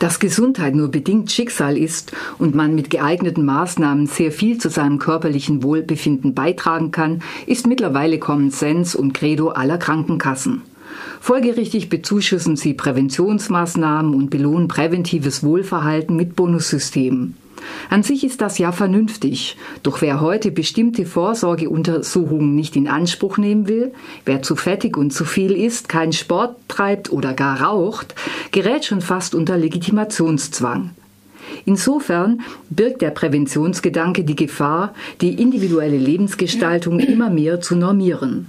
Dass Gesundheit nur bedingt Schicksal ist und man mit geeigneten Maßnahmen sehr viel zu seinem körperlichen Wohlbefinden beitragen kann, ist mittlerweile Common Sense und Credo aller Krankenkassen. Folgerichtig bezuschussen sie Präventionsmaßnahmen und belohnen präventives Wohlverhalten mit Bonussystemen. An sich ist das ja vernünftig, doch wer heute bestimmte Vorsorgeuntersuchungen nicht in Anspruch nehmen will, wer zu fettig und zu viel isst, keinen Sport treibt oder gar raucht, gerät schon fast unter Legitimationszwang. Insofern birgt der Präventionsgedanke die Gefahr, die individuelle Lebensgestaltung immer mehr zu normieren.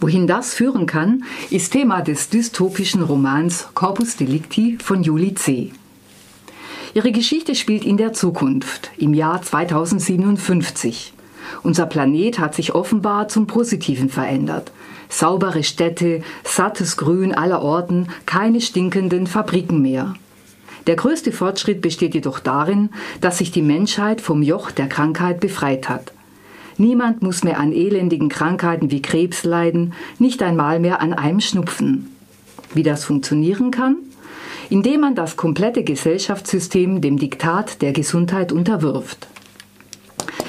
Wohin das führen kann, ist Thema des dystopischen Romans Corpus Delicti von Julie C. Ihre Geschichte spielt in der Zukunft, im Jahr 2057. Unser Planet hat sich offenbar zum Positiven verändert. Saubere Städte, sattes Grün aller Orten, keine stinkenden Fabriken mehr. Der größte Fortschritt besteht jedoch darin, dass sich die Menschheit vom Joch der Krankheit befreit hat. Niemand muss mehr an elendigen Krankheiten wie Krebs leiden, nicht einmal mehr an einem Schnupfen. Wie das funktionieren kann? Indem man das komplette Gesellschaftssystem dem Diktat der Gesundheit unterwirft.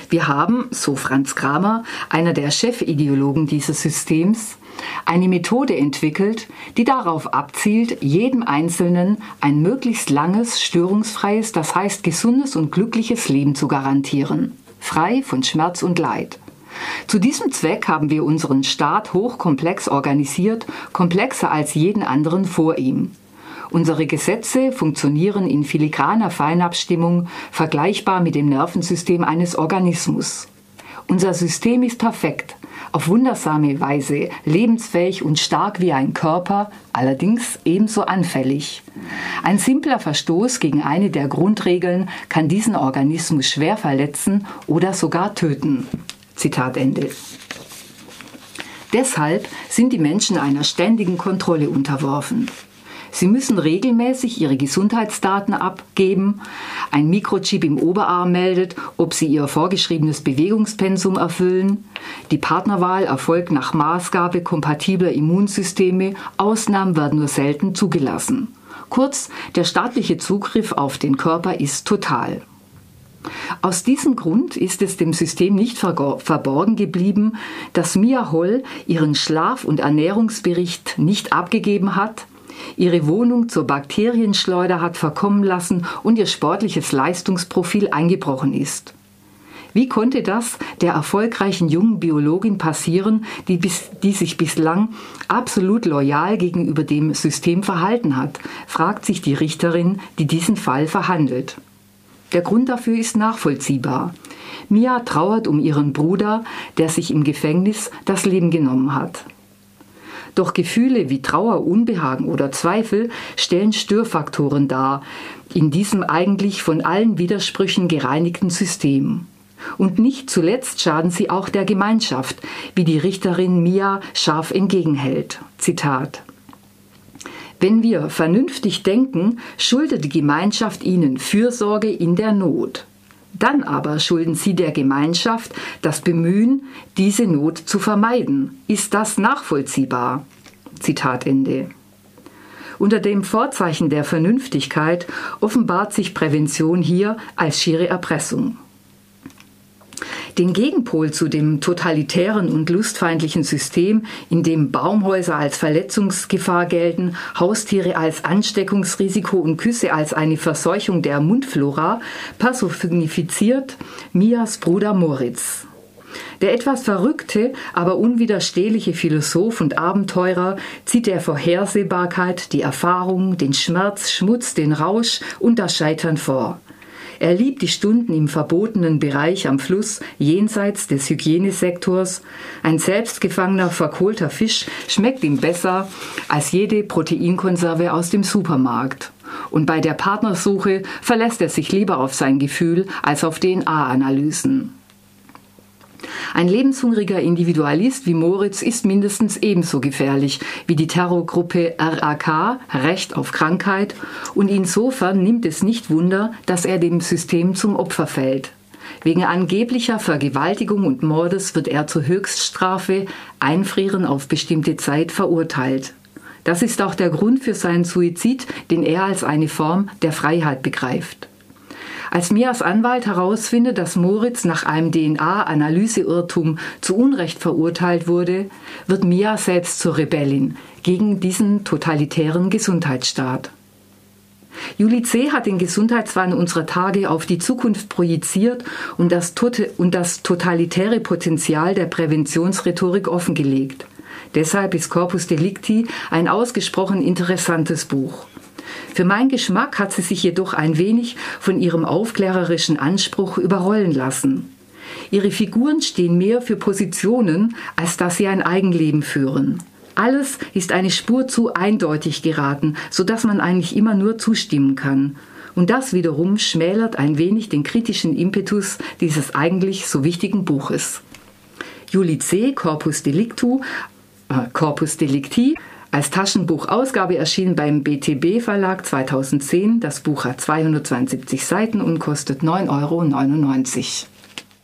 Wir haben, so Franz Kramer, einer der Chefideologen dieses Systems, eine Methode entwickelt, die darauf abzielt, jedem Einzelnen ein möglichst langes, störungsfreies, das heißt gesundes und glückliches Leben zu garantieren, frei von Schmerz und Leid. Zu diesem Zweck haben wir unseren Staat hochkomplex organisiert, komplexer als jeden anderen vor ihm. Unsere Gesetze funktionieren in filigraner Feinabstimmung, vergleichbar mit dem Nervensystem eines Organismus. Unser System ist perfekt, auf wundersame Weise, lebensfähig und stark wie ein Körper, allerdings ebenso anfällig. Ein simpler Verstoß gegen eine der Grundregeln kann diesen Organismus schwer verletzen oder sogar töten. Zitat Ende. Deshalb sind die Menschen einer ständigen Kontrolle unterworfen. Sie müssen regelmäßig Ihre Gesundheitsdaten abgeben. Ein Mikrochip im Oberarm meldet, ob Sie Ihr vorgeschriebenes Bewegungspensum erfüllen. Die Partnerwahl erfolgt nach Maßgabe kompatibler Immunsysteme. Ausnahmen werden nur selten zugelassen. Kurz, der staatliche Zugriff auf den Körper ist total. Aus diesem Grund ist es dem System nicht verborgen geblieben, dass Mia Holl ihren Schlaf- und Ernährungsbericht nicht abgegeben hat, ihre Wohnung zur Bakterienschleuder hat verkommen lassen und ihr sportliches Leistungsprofil eingebrochen ist. Wie konnte das der erfolgreichen jungen Biologin passieren, die, bis, die, sich bislang absolut loyal gegenüber dem System verhalten hat, fragt sich die Richterin, die diesen Fall verhandelt. Der Grund dafür ist nachvollziehbar. Mia trauert um ihren Bruder, der sich im Gefängnis das Leben genommen hat. Doch Gefühle wie Trauer, Unbehagen oder Zweifel stellen Störfaktoren dar in diesem eigentlich von allen Widersprüchen gereinigten System. Und nicht zuletzt schaden sie auch der Gemeinschaft, wie die Richterin Mia scharf entgegenhält. Zitat wenn wir vernünftig denken, schuldet die Gemeinschaft ihnen Fürsorge in der Not. Dann aber schulden sie der Gemeinschaft das Bemühen, diese Not zu vermeiden. Ist das nachvollziehbar? Zitat Ende. Unter dem Vorzeichen der Vernünftigkeit offenbart sich Prävention hier als schiere Erpressung. Den Gegenpol zu dem totalitären und lustfeindlichen System, in dem Baumhäuser als Verletzungsgefahr gelten, Haustiere als Ansteckungsrisiko und Küsse als eine Verseuchung der Mundflora, personifiziert Mias Bruder Moritz. Der etwas verrückte, aber unwiderstehliche Philosoph und Abenteurer zieht der Vorhersehbarkeit die Erfahrung, den Schmerz, Schmutz, den Rausch und das Scheitern vor. Er liebt die Stunden im verbotenen Bereich am Fluss jenseits des Hygienesektors. Ein selbstgefangener, verkohlter Fisch schmeckt ihm besser als jede Proteinkonserve aus dem Supermarkt. Und bei der Partnersuche verlässt er sich lieber auf sein Gefühl als auf DNA-Analysen. Ein lebenshungriger Individualist wie Moritz ist mindestens ebenso gefährlich wie die Terrorgruppe RAK, Recht auf Krankheit, und insofern nimmt es nicht Wunder, dass er dem System zum Opfer fällt. Wegen angeblicher Vergewaltigung und Mordes wird er zur Höchststrafe Einfrieren auf bestimmte Zeit verurteilt. Das ist auch der Grund für seinen Suizid, den er als eine Form der Freiheit begreift. Als Mias Anwalt herausfindet, dass Moritz nach einem DNA-Analyseirrtum zu Unrecht verurteilt wurde, wird Mia selbst zur Rebellin gegen diesen totalitären Gesundheitsstaat. Julie C. hat den Gesundheitswahn unserer Tage auf die Zukunft projiziert und das, und das totalitäre Potenzial der Präventionsrhetorik offengelegt. Deshalb ist Corpus Delicti ein ausgesprochen interessantes Buch. Für meinen Geschmack hat sie sich jedoch ein wenig von ihrem aufklärerischen Anspruch überrollen lassen. Ihre Figuren stehen mehr für Positionen, als dass sie ein Eigenleben führen. Alles ist eine Spur zu eindeutig geraten, so dass man eigentlich immer nur zustimmen kann. Und das wiederum schmälert ein wenig den kritischen Impetus dieses eigentlich so wichtigen Buches. Julie C. Corpus Delictu, äh, Corpus Delicti, als Taschenbuchausgabe erschienen beim BTB Verlag 2010. Das Buch hat 272 Seiten und kostet 9,99 Euro.